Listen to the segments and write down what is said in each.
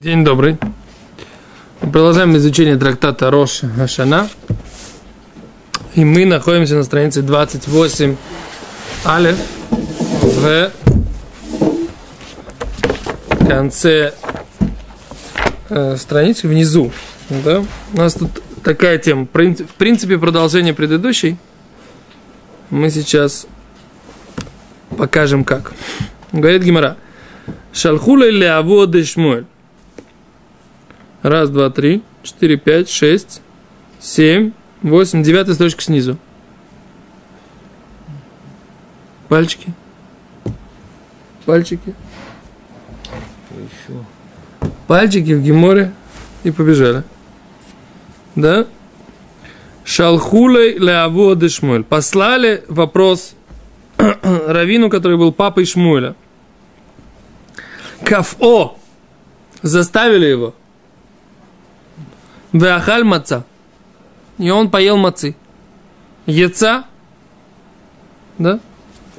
День добрый. Мы продолжаем изучение трактата Рош Хашана. И мы находимся на странице 28 Алеф в конце э, страницы внизу. Да? У нас тут такая тема. В принципе, продолжение предыдущей. Мы сейчас покажем как. Говорит Гимара. Шалхула или шмуэль. Раз, два, три, четыре, пять, шесть, семь, восемь. Девятая строчка снизу. Пальчики. Пальчики. Еще. Пальчики в геморе и побежали. Да? Шалхулей леаводы Шмуэль. Послали вопрос Равину, который был папой Шмуэля. Кафо. Заставили его. Веахаль маца. И он поел мацы. Яца. Да?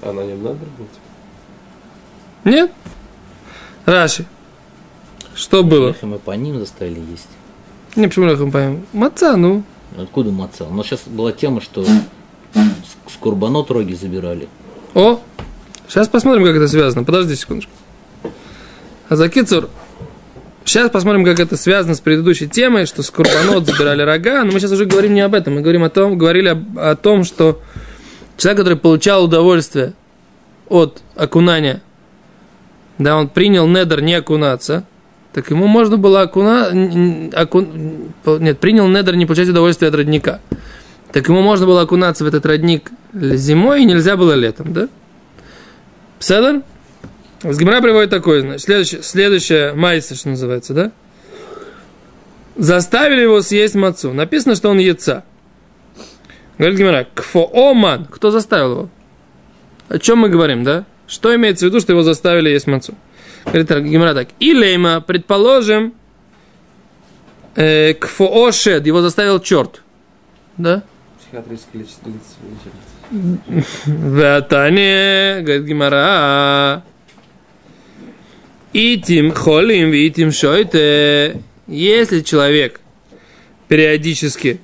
А на нем надо быть? Нет? Раши. Что было? Лехем и по ним заставили есть. Не, почему лехом поем? Маца, ну. Откуда маца? У нас сейчас была тема, что с, с курбанот роги забирали. О, сейчас посмотрим, как это связано. Подожди секундочку. А за Кицур, сейчас посмотрим, как это связано с предыдущей темой, что с Курбанот забирали рога. Но мы сейчас уже говорим не об этом. Мы говорим о том, говорили о, о том, что человек, который получал удовольствие от окунания, да, он принял недер не окунаться, так ему можно было окуна... Оку... Нет, принял недер не получать удовольствие от родника. Так ему можно было окунаться в этот родник зимой, и нельзя было летом, да? Пседер? Гимара приводит такой, значит, следующее, следующее майса, что называется, да? Заставили его съесть мацу. Написано, что он яйца. Говорит Гимара, кфооман. Кто заставил его? О чем мы говорим, да? Что имеется в виду, что его заставили есть мацу? Говорит Гимара так. Илейма, предположим, э, кфоошед, его заставил черт. Да? Психиатрическое лечение. Ватане, говорит Гимара, Итим холим, итим шойте. Если человек периодически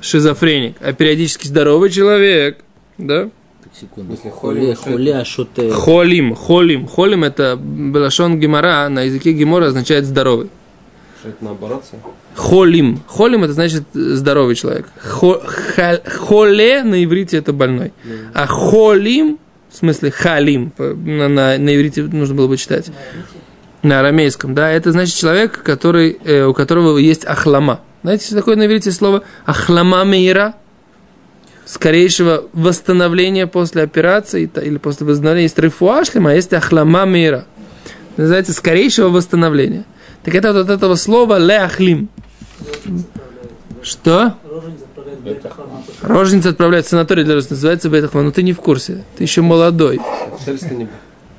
шизофреник, а периодически здоровый человек, да? Так, секунду. Если Холе, холе, холе, а ты? Холим, холим, холим это белашон гемора, на языке гемора означает здоровый. Что это наоборот? Холим. Холим это значит здоровый человек. Хо, холе на иврите это больной. А холим, в смысле халим, на, на, на иврите нужно было бы читать. На арамейском, да, это значит человек, который, э, у которого есть ахлама. Знаете, что такое на иврите слово ахлама мейра? Скорейшего восстановления после операции или после восстановления есть рифуашлима, а есть ахлама мейра. Называется скорейшего восстановления. Так это вот от этого слова леахлим. Что? Роженица отправляет в санаторий для роста, называется Бетахма. Но ты не в курсе. Ты еще молодой. В Тельстоне был.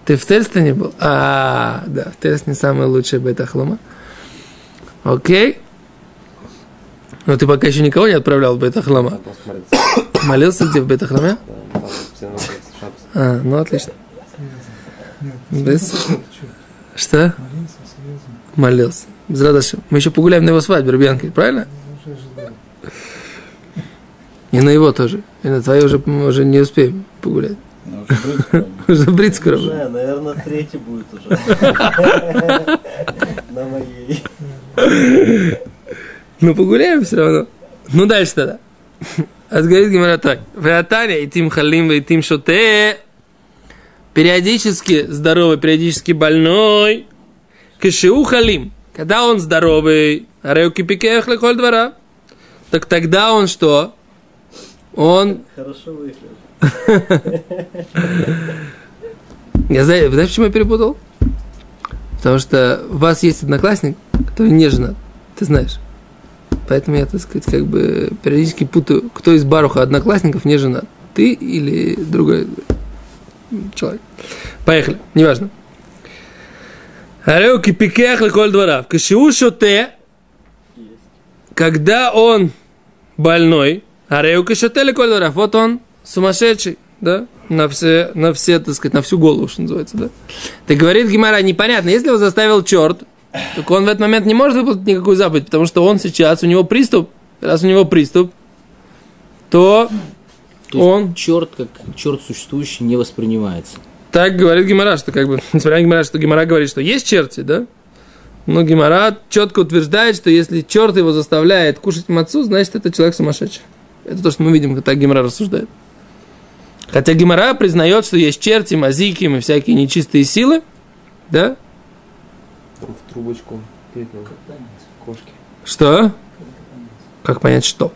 Ты в Тельстоне был? А, да, в Тельстоне самая лучшая бета-хлама. Окей. Но ты пока еще никого не отправлял в смотрится. Молился где в бета-хламе? А, ну отлично. Без- Что? Молился. Без радости. Мы еще погуляем на его свадьбе, Рубянкой, правильно? И на его тоже. И на твою уже, мы уже не успеем погулять. Уже брить скоро. Да, наверное, третий будет уже. На моей. Ну, погуляем все равно. Ну, дальше тогда. А говорит Гимара так. Вратаня и тим халим, и тим шоте. Периодически здоровый, периодически больной. Кашиу халим. Когда он здоровый, ареуки пикех леколь двора. Так тогда он что? Он Хорошо выглядит. Я знаю, знаешь, почему я перепутал? Потому что у вас есть одноклассник, который не женат, ты знаешь. Поэтому я, так сказать, как бы периодически путаю, кто из Баруха одноклассников не женат. Ты или другой человек. Поехали, неважно. Ареуки пикех леколь дворав. Кашиу шоте, когда он больной, ареуки шоте леколь дворав. Вот он сумасшедший, да? На все, на все, так сказать, на всю голову, что называется, да? Ты говорит Гимара, непонятно, если его заставил черт, так он в этот момент не может выполнить никакую заповедь, потому что он сейчас, у него приступ, раз у него приступ, то То Он- черт, как черт существующий, не воспринимается. так говорит Гимара, что как бы, несмотря на Гимара, что Гимара говорит, что есть черти, да? Но Гимара четко утверждает, что если черт его заставляет кушать мацу, значит, это человек сумасшедший. Это то, что мы видим, как так Гимара рассуждает. Хотя Гимара признает, что есть черти, мазики и всякие нечистые силы, да? В трубочку. Кошки. Что? Как понять, что?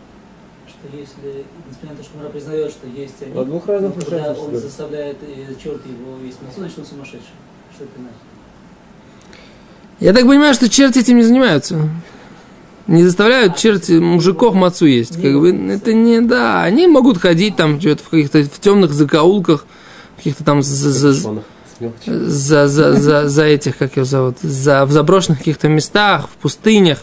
Что если, несмотря на то, что Мара признает, что есть они, двух разных когда вопросах, он заставляет черт его есть массу, значит он сумасшедший. Что это значит? Я так понимаю, что черти этим не занимаются. Не заставляют черти мужиков мацу есть. Как бы это не да. Они могут ходить там что-то в каких-то в темных закоулках, каких-то там за, за, за, за, за, за этих, как его зовут, за, в заброшенных каких-то местах, в пустынях.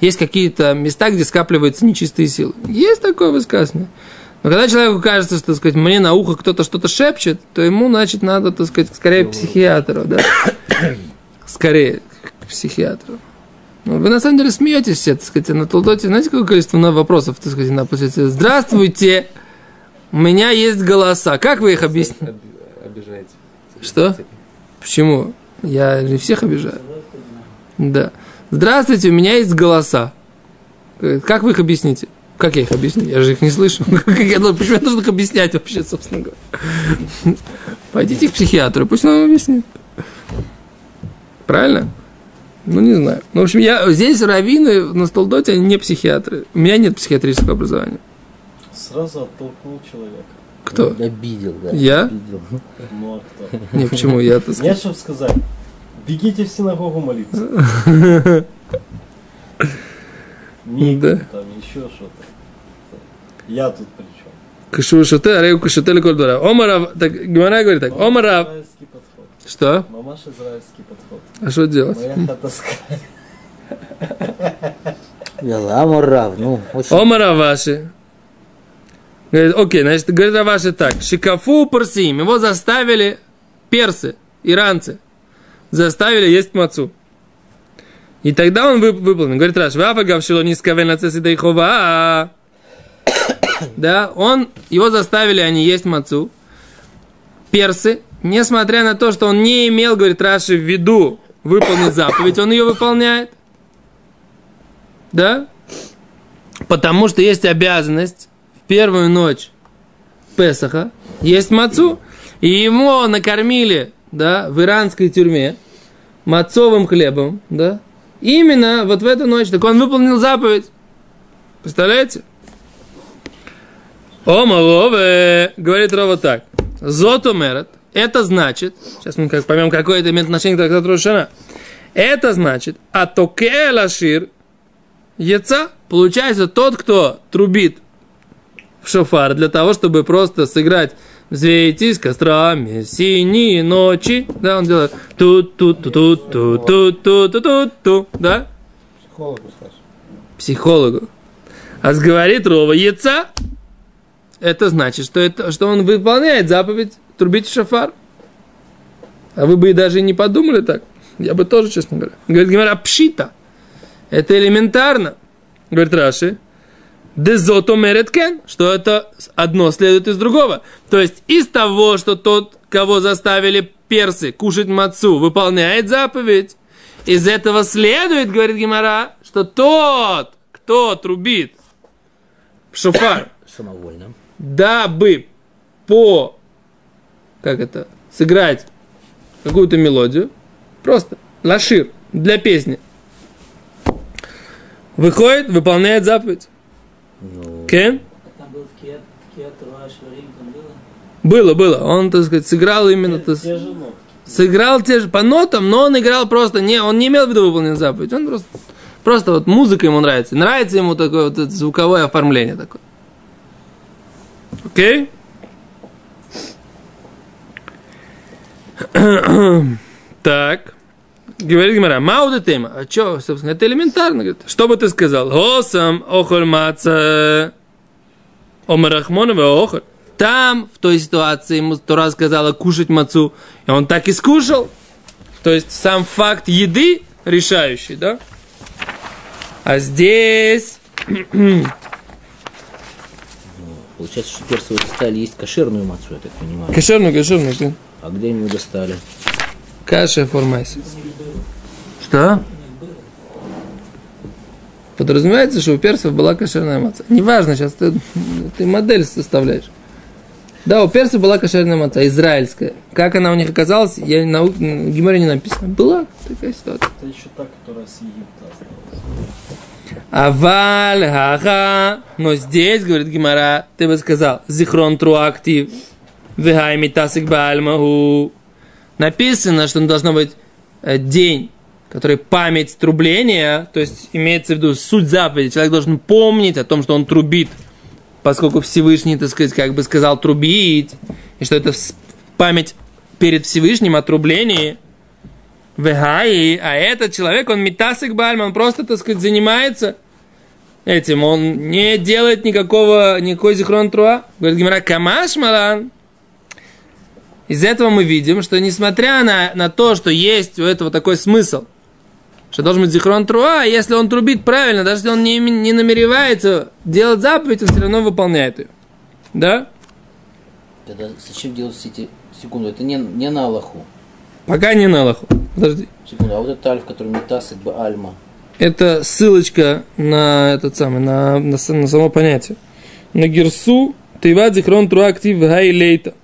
Есть какие-то места, где скапливаются нечистые силы. Есть такое высказывание. Но когда человеку кажется, что, так сказать, мне на ухо кто-то что-то шепчет, то ему, значит, надо, так сказать, скорее к психиатру, да? Скорее к психиатру. Вы на самом деле смеетесь все, так сказать, на Толдоте. Знаете, какое количество вопросов, так сказать, на площади? Здравствуйте! У меня есть голоса. Как вы их объясните? Об- Обижаете. Что? Почему? Я не всех обижаю. Да. Здравствуйте, у меня есть голоса. Э, Как вы их объясните? Как я их объясню? Я же их не слышу. Почему я должен их объяснять вообще, собственно говоря? Пойдите к психиатру, пусть он вам объяснит. Правильно? Ну, не знаю. Ну, в общем, я, здесь раввины на Столдоте, они не психиатры. У меня нет психиатрического образования. Сразу оттолкнул человека. Кто? Обидел, да. Я? Обидел. Ну а кто? Не, почему? Я, так сказать, Нет, чтобы сказать. Бегите в синагогу молиться. Миг, Да. там еще что-то. Я тут при чем? Кашу шуте, арею кашутели кольдора. Омара, так, Гимара говорит так, Омара, Израильский подход. Что? Мамаш израильский подход. А что делать? Аморав, ну, очень... Омара ваши. Говорит, окей, значит, говорит Раваши так. Шикафу парсим. Его заставили персы, иранцы. Заставили есть мацу. И тогда он вып- выполнил. Говорит Раш, Вафа гавшило нискавен хова. Да, он, его заставили они есть мацу. Персы, несмотря на то, что он не имел, говорит Раши, в виду выполнить заповедь, он ее выполняет. Да? Потому что есть обязанность в первую ночь Песаха есть мацу. И ему накормили, да, в иранской тюрьме мацовым хлебом, да. Именно вот в эту ночь. Так он выполнил заповедь. Представляете? Ома лове, говорит Рова так. Зоту мерет. Это значит, сейчас мы как поймем, какое это имеет отношение к трактату Рошана. Это значит, атоке лашир яйца. Получается, тот, кто трубит в шофар для того, чтобы просто сыграть Взвейтесь кострами синие ночи. Да, он делает тут тут тут тут тут тут тут тут тут тут да? Психологу скажешь. Психологу. А говорит Рова яйца. Это значит, что, это, что он выполняет заповедь трубить в шофар. А вы бы и даже не подумали так. Я бы тоже, честно говоря. Говорит Гимара, пшита. Это элементарно. Говорит Раши. Дезото мереткен, что это одно следует из другого. То есть из того, что тот, кого заставили персы кушать мацу, выполняет заповедь, из этого следует, говорит Гимара, что тот, кто трубит в шофар, Самовольно. Дабы по, как это, сыграть какую-то мелодию, просто лашир для песни, выходит, выполняет заповедь. Ну, Кен? Было. Было, было. Он, так сказать, сыграл именно... так Те же нотки. сыграл те же по нотам, но он играл просто не, он не имел в виду выполнить заповедь, он просто, просто вот музыка ему нравится, нравится ему такое вот это звуковое оформление такое. Окей? Так. Говорит Гимара, мауда тема. А что, собственно, это элементарно. Говорит, что бы ты сказал? Осам охоль маца омарахмонова охоль. Там, в той ситуации, ему Тора сказала кушать мацу, и он так и скушал. То есть, сам факт еды, решающий, да? А здесь... Получается, что персовые достали есть кошерную мацу, я так понимаю. Кошерную, кошерную. ты. А где они ее достали? Каша формайся. Что? Подразумевается, что у персов была кошерная маца. Неважно, сейчас ты, ты модель составляешь. Да, у персов была кошерная маца, израильская. Как она у них оказалась, я на в Гимаре не написано. Была такая ситуация. Это еще та, которая с Египта осталась. Аваль, ха Но здесь, говорит Гимара, ты бы сказал, зихрон труактив, вегай митасик бальмаху. Написано, что должно быть э, день, который память трубления, то есть имеется в виду суть заповеди. Человек должен помнить о том, что он трубит, поскольку Всевышний, так сказать, как бы сказал трубить, и что это память перед Всевышним о. Вегаи, а этот человек, он метасик бальм, он просто, так сказать, занимается этим, он не делает никакого, никакой зихрон труа. Говорит Гимара, камаш малан. Из этого мы видим, что несмотря на, на то, что есть у этого такой смысл, что должен быть зихрон труа, если он трубит правильно, даже если он не, не намеревается делать заповедь, он все равно выполняет ее. Да? Тогда зачем делать все эти секунду? Это не, не на Аллаху. Пока не на Аллаху. Подожди. Секунду, а вот этот альф, который метас, бы альма. Это ссылочка на этот самый, на, на, на само понятие. На герсу тейват зихрон труа актив гай лейта.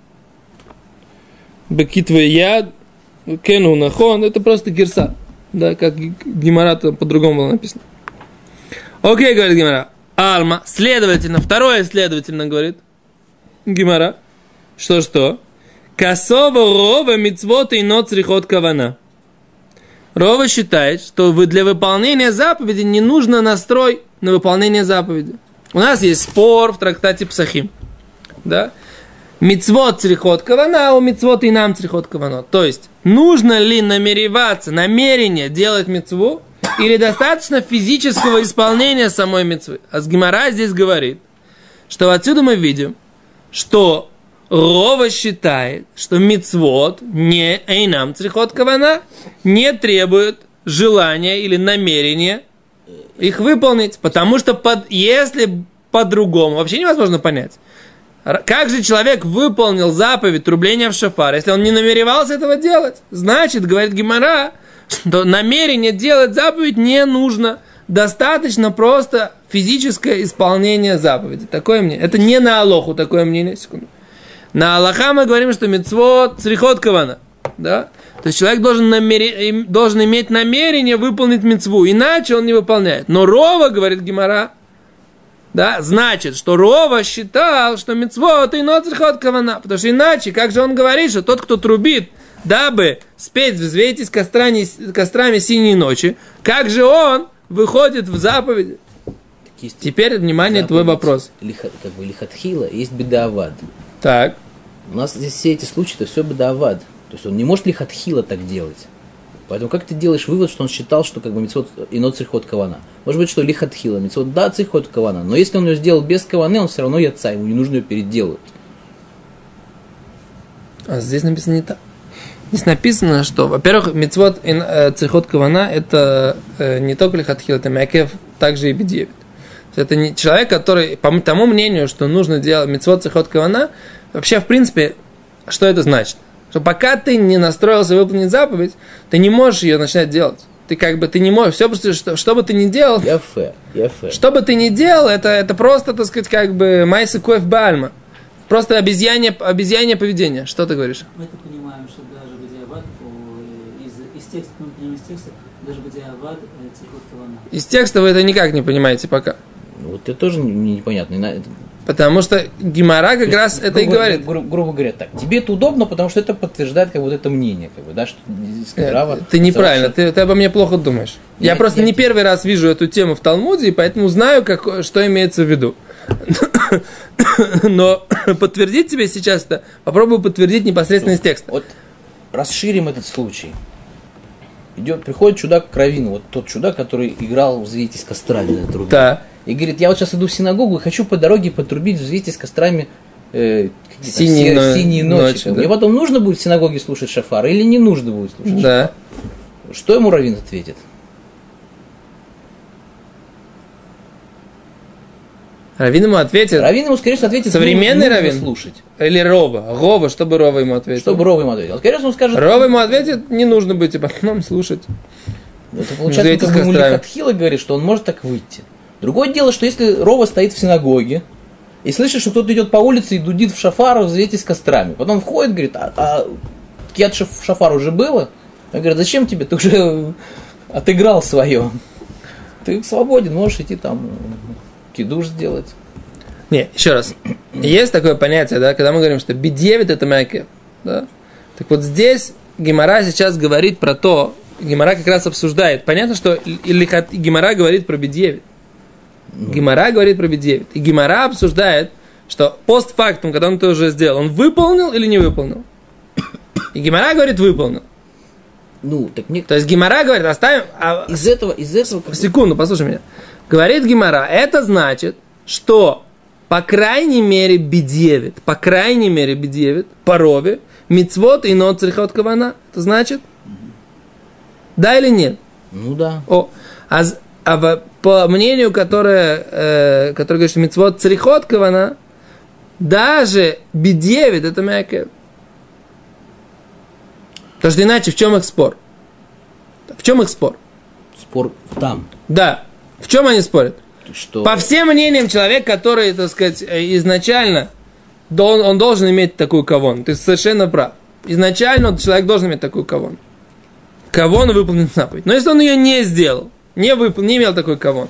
Бекитве яд, кену нахон, это просто герса. Да, как Гимара там по-другому было написано. Окей, говорит Гимара. Алма, следовательно, второе следовательно, говорит Гимара. Что-что? Косово рова мицвот и ноцрихот кавана. Рова считает, что для выполнения заповеди не нужно настрой на выполнение заповеди. У нас есть спор в трактате Псахим. Да? Мицвод црихот кавана, а у мицвод и нам црихот кавано. То есть, нужно ли намереваться, намерение делать мицву, или достаточно физического исполнения самой мицвы? А с Гимара здесь говорит, что отсюда мы видим, что Рова считает, что мицвод не эйнам црихот кавана не требует желания или намерения их выполнить, потому что под, если по-другому, вообще невозможно понять. Как же человек выполнил заповедь трубления в шафар, если он не намеревался этого делать? Значит, говорит Гимара, что намерение делать заповедь не нужно. Достаточно просто физическое исполнение заповеди. Такое мнение. Это не на Алоху такое мнение. Секунду. На Аллаха мы говорим, что мецвод црихот кавана. Да? То есть человек должен, им- должен иметь намерение выполнить мецву, иначе он не выполняет. Но Рова, говорит Гимара, да, значит, что Рова считал, что мецвод и ноцрихот кавана. Потому что иначе, как же он говорит, что тот, кто трубит, дабы спеть «Взвейтесь кострами, кострами синей ночи», как же он выходит в заповеди? Есть Теперь, внимание, твой заповедь вопрос. лиха- как бы лихатхила, есть бедавад. Так, У нас здесь все эти случаи, это все бедавад. То есть он не может лихатхила так делать. Поэтому как ты делаешь вывод, что он считал, что как бы мецвод ино црихот кавана? Может быть, что лихатхила, мецвод да црихот кавана, но если он ее сделал без каваны, он все равно яца, ему не нужно ее переделывать. А здесь написано не так. Здесь написано, что, во-первых, мецвод э, цехот кавана это э, не только лихатхил, это мякев, также и бедевит. Это не человек, который, по тому мнению, что нужно делать мецвод цехот кавана, вообще, в принципе, что это значит? Что пока ты не настроился выполнить заповедь, ты не можешь ее начинать делать. Ты как бы, ты не можешь, все, что, что бы ты ни делал, Яфе, яфе. что бы ты ни делал, это, это просто, так сказать, как бы майса коев бальма. Просто обезьянье, обезьянье поведение. Что ты говоришь? Мы это понимаем, что даже Бадиават, из, из текста, мы понимаем из текста, даже цикл Кавана. Из текста вы это никак не понимаете пока. Ну, Вот это тоже непонятно. И Потому что Гимара как раз это и грубо- говорит. гру- грубо говоря, так, тебе это удобно, потому что это подтверждает как вот это мнение, как бы, да, что здесь Э, Ты неправильно, ты, ты обо мне плохо думаешь. Я Нет, просто нет. не первый раз вижу эту тему в Талмуде, и поэтому знаю, как, что имеется в виду. Но подтвердить тебе сейчас это, попробую подтвердить непосредственно из текста. Вот расширим этот случай. Идет, приходит чудак к Равину, вот тот чудак, который играл «Взвейтесь кострами» на трубе. Да. И говорит, я вот сейчас иду в синагогу и хочу по дороге потрубить «Взвейтесь кострами» э, там Синие се- но- синие ночи. ночи, да. Мне потом нужно будет в синагоге слушать шафар или не нужно будет слушать Да. шафар? Что ему Равин ответит? Равин ему ответит, Равин ему, скорее всего, ответит, Современный нужно раввин? слушать. или Рова. Рова, чтобы Рова ему ответил. Чтобы Рова ему ответил. Скорее всего, он скажет, Рова ему ответит, не нужно быть потом слушать. это получается, он Встретить как бы. Лихатхила говорит, что он может так выйти. Другое дело, что если Рова стоит в синагоге, и слышит, что кто-то идет по улице и дудит в шафар, встретитесь кострами. Потом входит, говорит, а, а кият шаф- шафар уже было? Он говорит, зачем тебе? Ты уже отыграл свое. Ты свободен, можешь идти там кидуш сделать. Не, еще раз. Есть такое понятие, да, когда мы говорим, что бедевит это мякер, да? Так вот здесь Гемора сейчас говорит про то, Гемора как раз обсуждает. Понятно, что Гемора говорит про бедевит. Гемора говорит про бедевит. И Гемора обсуждает, что постфактум, когда он это уже сделал, он выполнил или не выполнил? И Гемора говорит, выполнил. Ну, так мне То есть Гемора говорит, оставим... а- из этого, из этого Секунду, послушай меня. Говорит Гимара, это значит, что по крайней мере бедевит, по крайней мере бедевит, по рове, мицвод и нот црихот кавана. Это значит? Да или нет? Ну да. О, а, а по мнению, которое, э, которое говорит, что мицвод црихот кавана, даже бедевит это мягкое. Потому что иначе в чем их спор? В чем их спор? Спор там. Да. В чем они спорят? Что По всем мнениям, человек, который, так сказать, э, изначально, дол- он должен иметь такую кавон. Ты совершенно прав. Изначально он- человек должен иметь такую кавон. Кавон выполнит заповедь. Но если он ее не сделал, не, выпол- не имел такой кавон,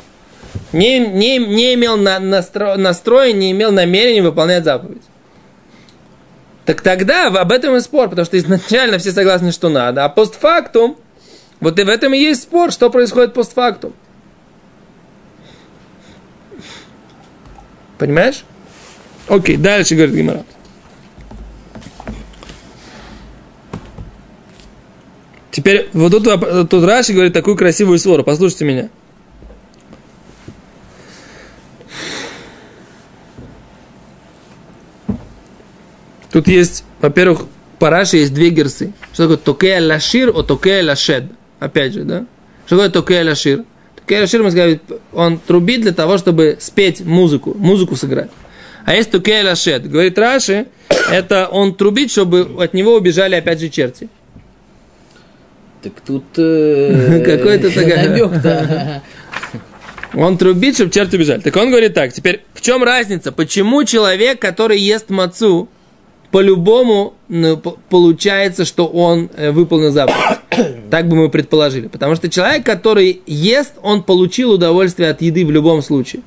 не, не, не имел на, настро, настроя, не имел намерения выполнять заповедь, так тогда об этом и спор, потому что изначально все согласны, что надо, а постфактум, вот и в этом и есть спор, что происходит постфактум. Понимаешь? Окей, дальше говорит Гимара. Теперь вот тут, тут Раши говорит такую красивую свору. Послушайте меня. Тут есть, во-первых, по Раши есть две герсы. Что такое токея лашир, о токея лашед. Опять же, да? Что такое токея лашир? Мы сказали, он трубит для того, чтобы спеть музыку, музыку сыграть. А есть токея лашед. Говорит Раши, это он трубит, чтобы от него убежали опять же черти. Так тут э, Какой-то намек-то. Он трубит, чтобы черти убежали. Так он говорит так, теперь в чем разница? Почему человек, который ест мацу, по-любому ну, получается, что он э, выполнил заповедь? Так бы мы предположили. Потому что человек, который ест, он получил удовольствие от еды в любом случае.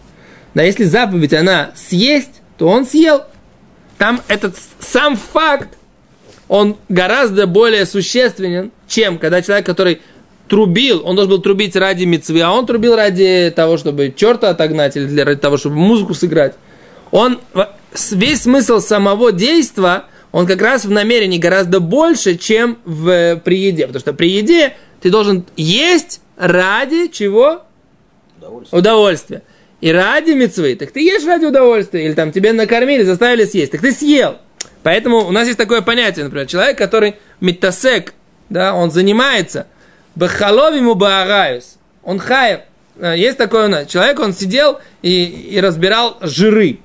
Да, если заповедь, она съесть, то он съел. Там этот сам факт, он гораздо более существенен, чем когда человек, который трубил, он должен был трубить ради мецвы, а он трубил ради того, чтобы черта отогнать или ради того, чтобы музыку сыграть. Он, весь смысл самого действия, он как раз в намерении гораздо больше, чем в, э, при еде. Потому что при еде ты должен есть ради чего? Удовольствия. И ради мецвы. Так ты ешь ради удовольствия. Или там тебе накормили, заставили съесть. Так ты съел. Поэтому у нас есть такое понятие, например, человек, который метасек, да, он занимается бахаловиму баараюс. Он хаев. Э, Есть такой у нас человек, он сидел и, и разбирал жиры.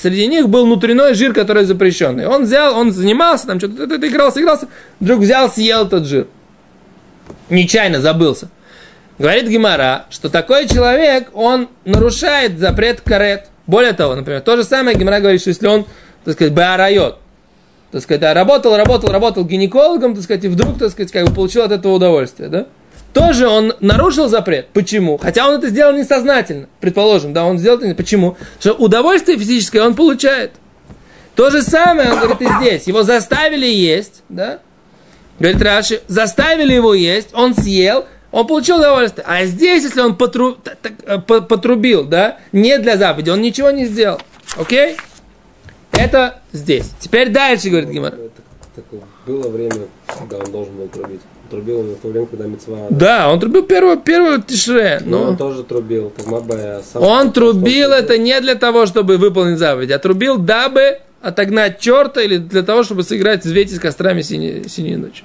Среди них был внутренний жир, который запрещенный. Он взял, он занимался, там что-то это игрался, игрался, вдруг взял, съел этот жир. Нечаянно забылся. Говорит Гимара, что такой человек, он нарушает запрет карет. Более того, например, то же самое Гимара говорит, что если он, так сказать, баарайот, так сказать, работал, работал, работал гинекологом, так сказать, и вдруг, так сказать, как бы получил от этого удовольствие, да? Тоже он нарушил запрет. Почему? Хотя он это сделал несознательно. Предположим, да, он сделал это Почему? Что удовольствие физическое он получает. То же самое, он говорит, и здесь. Его заставили есть, да? Говорит Раши, заставили его есть, он съел, он получил удовольствие. А здесь, если он потру- т- т- э, по- потрубил, да, не для заповеди, он ничего не сделал. Окей? Это здесь. Теперь дальше, говорит Гимар. Было время, когда он должен был трубить. Трубил он в то время, когда мецва. Да, он трубил первую, первую тишре. Но он Но тоже трубил. как Мабе, сам- он трубил трубил. это не для того, чтобы выполнить заповедь, а трубил, дабы отогнать черта или для того, чтобы сыграть «Взвейте с кострами синей, синей ночи».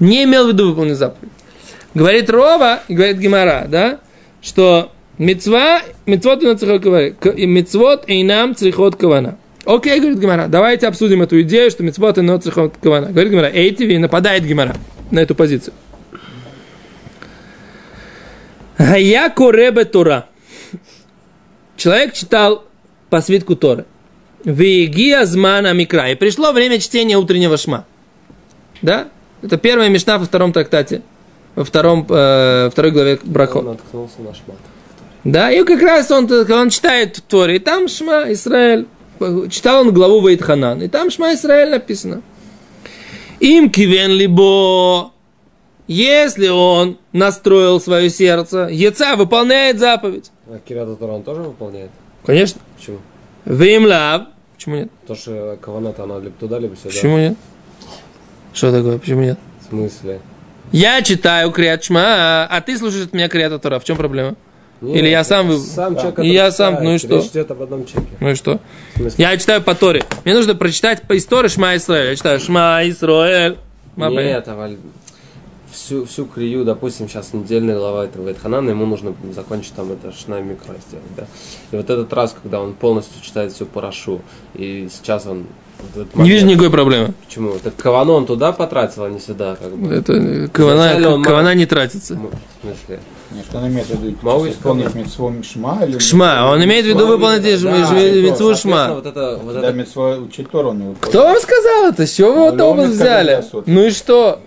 Не имел в виду выполнить заповедь. Говорит Рова, и говорит Гимара, да, что Мецва, мецвот и кавана. И Мецвот и нам црихот кавана. Окей, говорит Гимара, давайте обсудим эту идею, что мецвот и но црихот кавана. Говорит Гимара, Эйтиви нападает Гимара на эту позицию. Я коребе Тора. Человек читал по свитку Торы. Вегия змана микра. И пришло время чтения утреннего шма. Да? Это первая мешна во втором трактате. Во втором, э, второй главе Он Брахот. наткнулся на шмат. Да, и как раз он, он читает Торе, и там Шма Израиль. Читал он главу Ваидханан, и там Шма Израиль написано. Им кивен либо, если он настроил свое сердце, Еца выполняет заповедь. А Кирата Тора он тоже выполняет? Конечно. Почему? Вим лав. Почему нет? То, что каваната, она либо туда, либо сюда. Почему нет? Что такое? Почему нет? В смысле? Я читаю Криат а ты слушаешь от меня Криат. В чем проблема? Нет, Или я сам Сам человек, И который я сам, читает. ну и что? Речь идет об одном человеке. Ну и что? Я читаю по Торе. Мне нужно прочитать по истории Шма Исраэль. Я читаю Шма Исраэль. Нет, Аваль, всю, всю крию, допустим, сейчас недельная глава этого Ветханана, ему нужно закончить там это Шна Микро сделать, да. И вот этот раз, когда он полностью читает всю парашу, и сейчас он... этот Не вижу момент- никакой проблемы. Почему? Так Кавану он туда потратил, а не сюда, как бы. Это кавана, кавана мог- не тратится. Ну, В смысле? Нет, он имеет в виду? Могу Сейчас исполнить митцву Шма или... Шма. Он имеет в виду выполнить Да, митцву соответственно, Шма. Вот это, вот Когда это митцва учить Тору, он не выполняет. Кто вам сказал это? С чего вы Ну, оба взяли? Ну и что?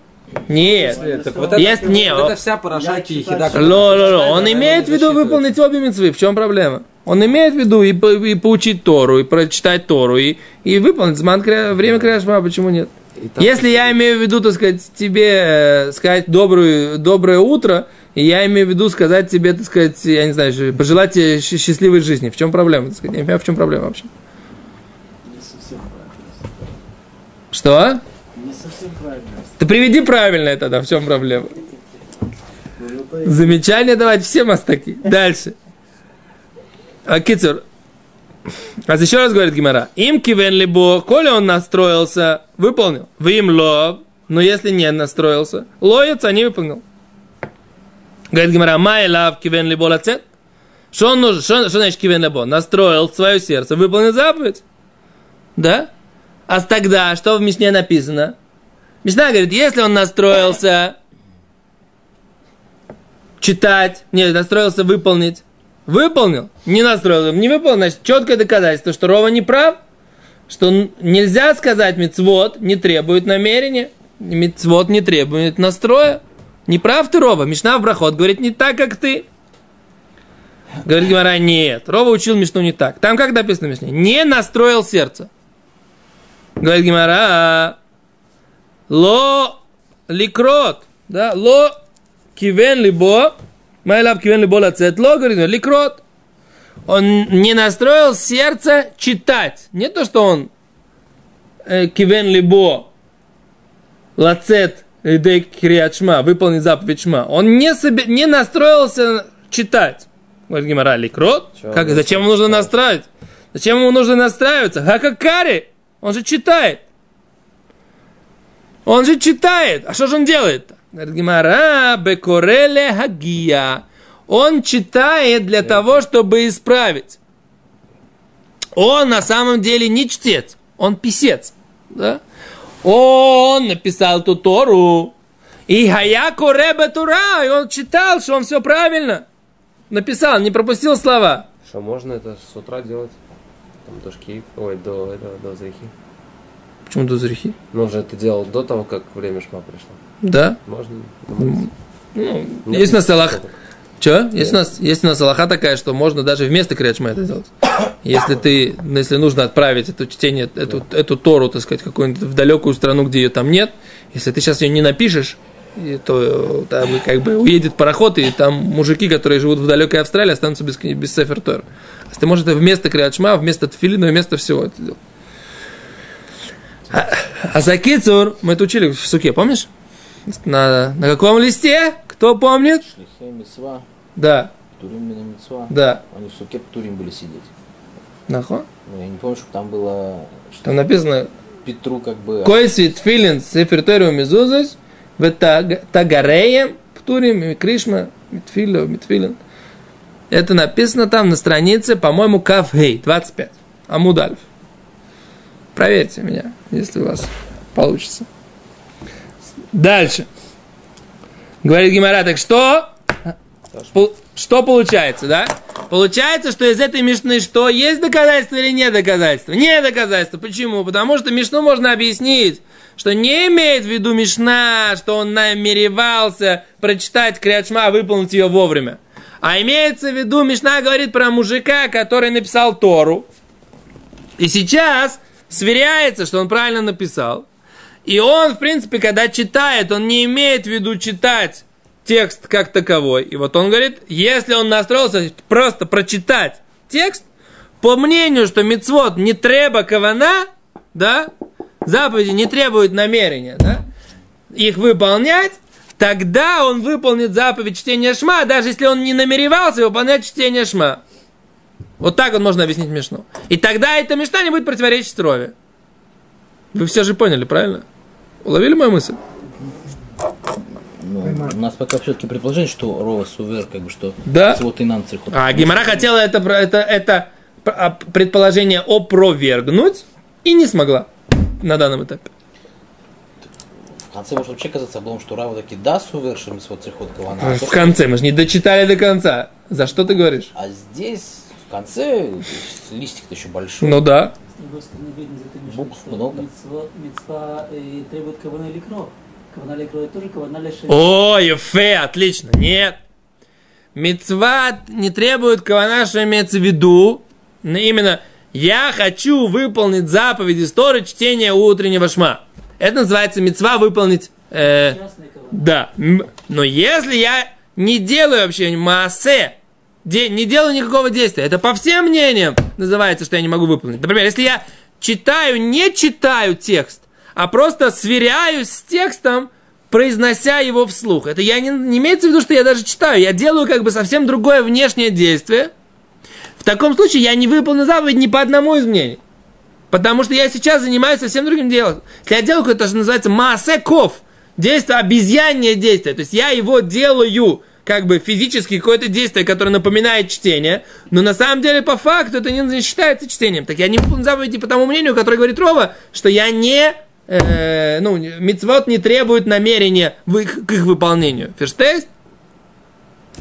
Нет. Так вот это, Есть- не, вот это вся параша Кихида. Ло, ло, ло. Он имеет в виду выполнить обе митцвы. В чем проблема? Он имеет в виду и, по- и поучить Тору, и прочитать Тору, и, и выполнить зман время Кряшма, почему нет? Если я имею в виду, так сказать, тебе э, сказать добрую, доброе утро, и я имею в виду сказать тебе, так сказать, я не знаю, пожелать тебе счастливой жизни, в чем проблема? Так сказать? Я не понимаю, в чем проблема вообще. Не совсем правильно. Что? Не совсем правильно. Ты приведи правильное тогда, в чем проблема? Это Замечания давать все мастаки. Дальше. А, Кицур. А еще раз говорит Гимара. Им кивен либо, коли он настроился, выполнил. Вы им ло, но если не настроился, лоется, не выполнил. Говорит Гимара, май лав кивен либо лацет. Что он нужен? Что, что значит кивен либо? Настроил свое сердце, выполнил заповедь. Да? А тогда, что в Мишне написано? Мишна говорит, если он настроился читать, нет, настроился выполнить, выполнил, не настроился, не выполнил, значит, четкое доказательство, что Рова не прав, что нельзя сказать мецвод не требует намерения, мецвод не требует настроя. Не прав ты, Рова. Мишна в Брахот говорит не так, как ты. Говорит Гимара, нет. Рова учил Мишну не так. Там как написано в Мишне? Не настроил сердце. Говорит Гимара, לא לקרות, да, לא כיוון לבו, מאי לאו כיוון לבו לצאת, לא, говорит, לקרות. Он не настроил сердце читать. Не то, что он э, כיוון לבו לצאת ידי קריאת שמע, выполнить заповедь шма. Он не, себе, не настроился читать. Говорит Гемара, לקרות? Как, зачем ему нужно настраивать? Зачем ему нужно настраиваться? הא קא קרי! Он же читает. Он же читает. А что же он делает? Говорит Гимара, бекореле хагия. Он читает для того, чтобы исправить. Он на самом деле не чтец, он писец. Да? Он написал ту Тору. И Хаяко Ребе Тура, и он читал, что он все правильно написал, не пропустил слова. Что можно это с утра делать? Там до шки, ой, до этого, до зрихи. Почему до зрехи? Но он же это делал до того, как время шма пришло. Да. Можно? Ну, есть на столах. Че? Есть у нас, есть у нас Аллаха такая, что можно даже вместо Криачма это сделать. Если ты, если нужно отправить это чтение, эту, эту Тору, так сказать, какую-нибудь в далекую страну, где ее там нет, если ты сейчас ее не напишешь, и то э, там как бы уедет пароход, и там мужики, которые живут в далекой Австралии, останутся без, без Сефер Тор. А ты можешь это вместо Криачма, вместо Тфилина, вместо всего это делать. А, а за Кицур мы это учили в суке, помнишь? На, на каком листе? Кто помнит? Да, Турим да. Они в суке Турим были сидеть. Нахуй. Ну, я не помню, чтобы там было, что Там написано Петру как бы... Койсвит филин сеферториум в тагареем птурим и кришма митфило митфилин. Это написано там на странице, по-моему, Кафгей, 25. Амудальф. Проверьте меня, если у вас получится. Дальше. Говорит Гимара, так что? Пол- Что получается, да? Получается, что из этой Мишны что? Есть доказательство или нет доказательства? Не доказательство. Почему? Потому что Мишну можно объяснить, что не имеет в виду Мишна, что он намеревался прочитать Криачма, выполнить ее вовремя. А имеется в виду, Мишна говорит про мужика, который написал Тору. И сейчас сверяется, что он правильно написал. И он, в принципе, когда читает, он не имеет в виду читать текст как таковой. И вот он говорит, если он настроился просто прочитать текст, по мнению, что мицвод не треба кавана, да, заповеди не требуют намерения, да, их выполнять, тогда он выполнит заповедь чтения шма, даже если он не намеревался выполнять чтение шма. Вот так вот можно объяснить Мишну. И тогда эта Мишна не будет противоречить Раве. Вы все же поняли, правильно? Уловили мою мысль? Ну, у нас пока все-таки предположение, что Рава סובר, как бы, что Да. מצוות אינן צריכות. А Гемара хотела это, это, это а, предположение опровергнуть и не смогла на данном этапе. В конце может вообще казаться облом, что Рава таки да סובר, что כוונה. а то, В конце, мы же не дочитали до конца. За что ты говоришь? А здесь, в конце, листик-то еще большой. Ну да. Букв много. э. О, Ефе, отлично. Нет. Мицва не требует כוונה, что имеется в виду. Но именно я хочу выполнить заповедь истории чтения утреннего шма. Это называется мецва выполнить э. Да, но если я не делаю вообще массе, де- не делаю никакого действия, это по всем мнениям называется, что я не могу выполнить. Например, если я читаю, не читаю текст, а просто сверяюсь с текстом, произнося его вслух. Это я не, не имеется в виду, что я даже читаю, я делаю как бы совсем другое внешнее действие. В таком случае я не выполню заповедь ни по одному из мнений. Потому что я сейчас занимаюсь совсем другим делом. Если я делаю какое-то, что называется маасеков, действие, обезьянное действие, то есть я его делаю как бы физически какое-то действие, которое напоминает чтение, но на самом деле по факту это не считается чтением. Так я не выполню заповеди по тому мнению, которое говорит Рова, что я не, э, ну, мицвод не требует намерения в их- к их выполнению. Ферштейст?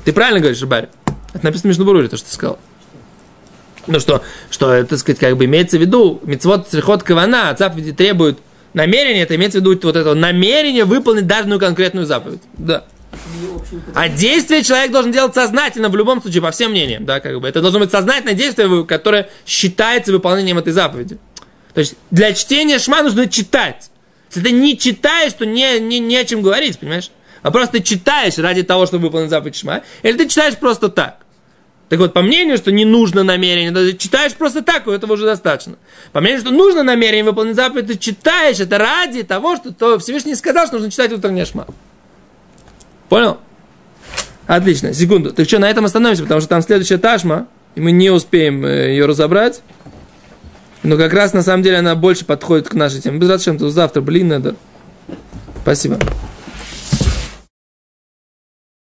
Ты правильно говоришь, Барри? Это написано в Мишнабуруре, то, что ты сказал. Ну что, что, так сказать, как бы имеется в виду, мецвод црихот кавана, заповеди требует намерения, это имеется в виду вот это намерение выполнить данную конкретную заповедь. Да. А действие человек должен делать сознательно в любом случае, по всем мнениям, да, как бы. Это должно быть сознательное действие, которое считается выполнением этой заповеди. То есть для чтения шма нужно читать. Если ты не читаешь, то не, не, не о чем говорить, понимаешь? А просто читаешь ради того, чтобы выполнить заповедь шма, или ты читаешь просто так. Так вот, по мнению, что не нужно намерение, ты читаешь просто так, и этого уже достаточно. По мнению, что нужно намерение выполнить заповедь, ты читаешь это ради того, что то Всевышний сказал, что нужно читать утреннее шма. Понял? Отлично, секунду. Так что, на этом остановимся, потому что там следующая ташма, и мы не успеем э, ее разобрать. Но как раз, на самом деле, она больше подходит к нашей теме. Без то завтра, блин, надо. Спасибо.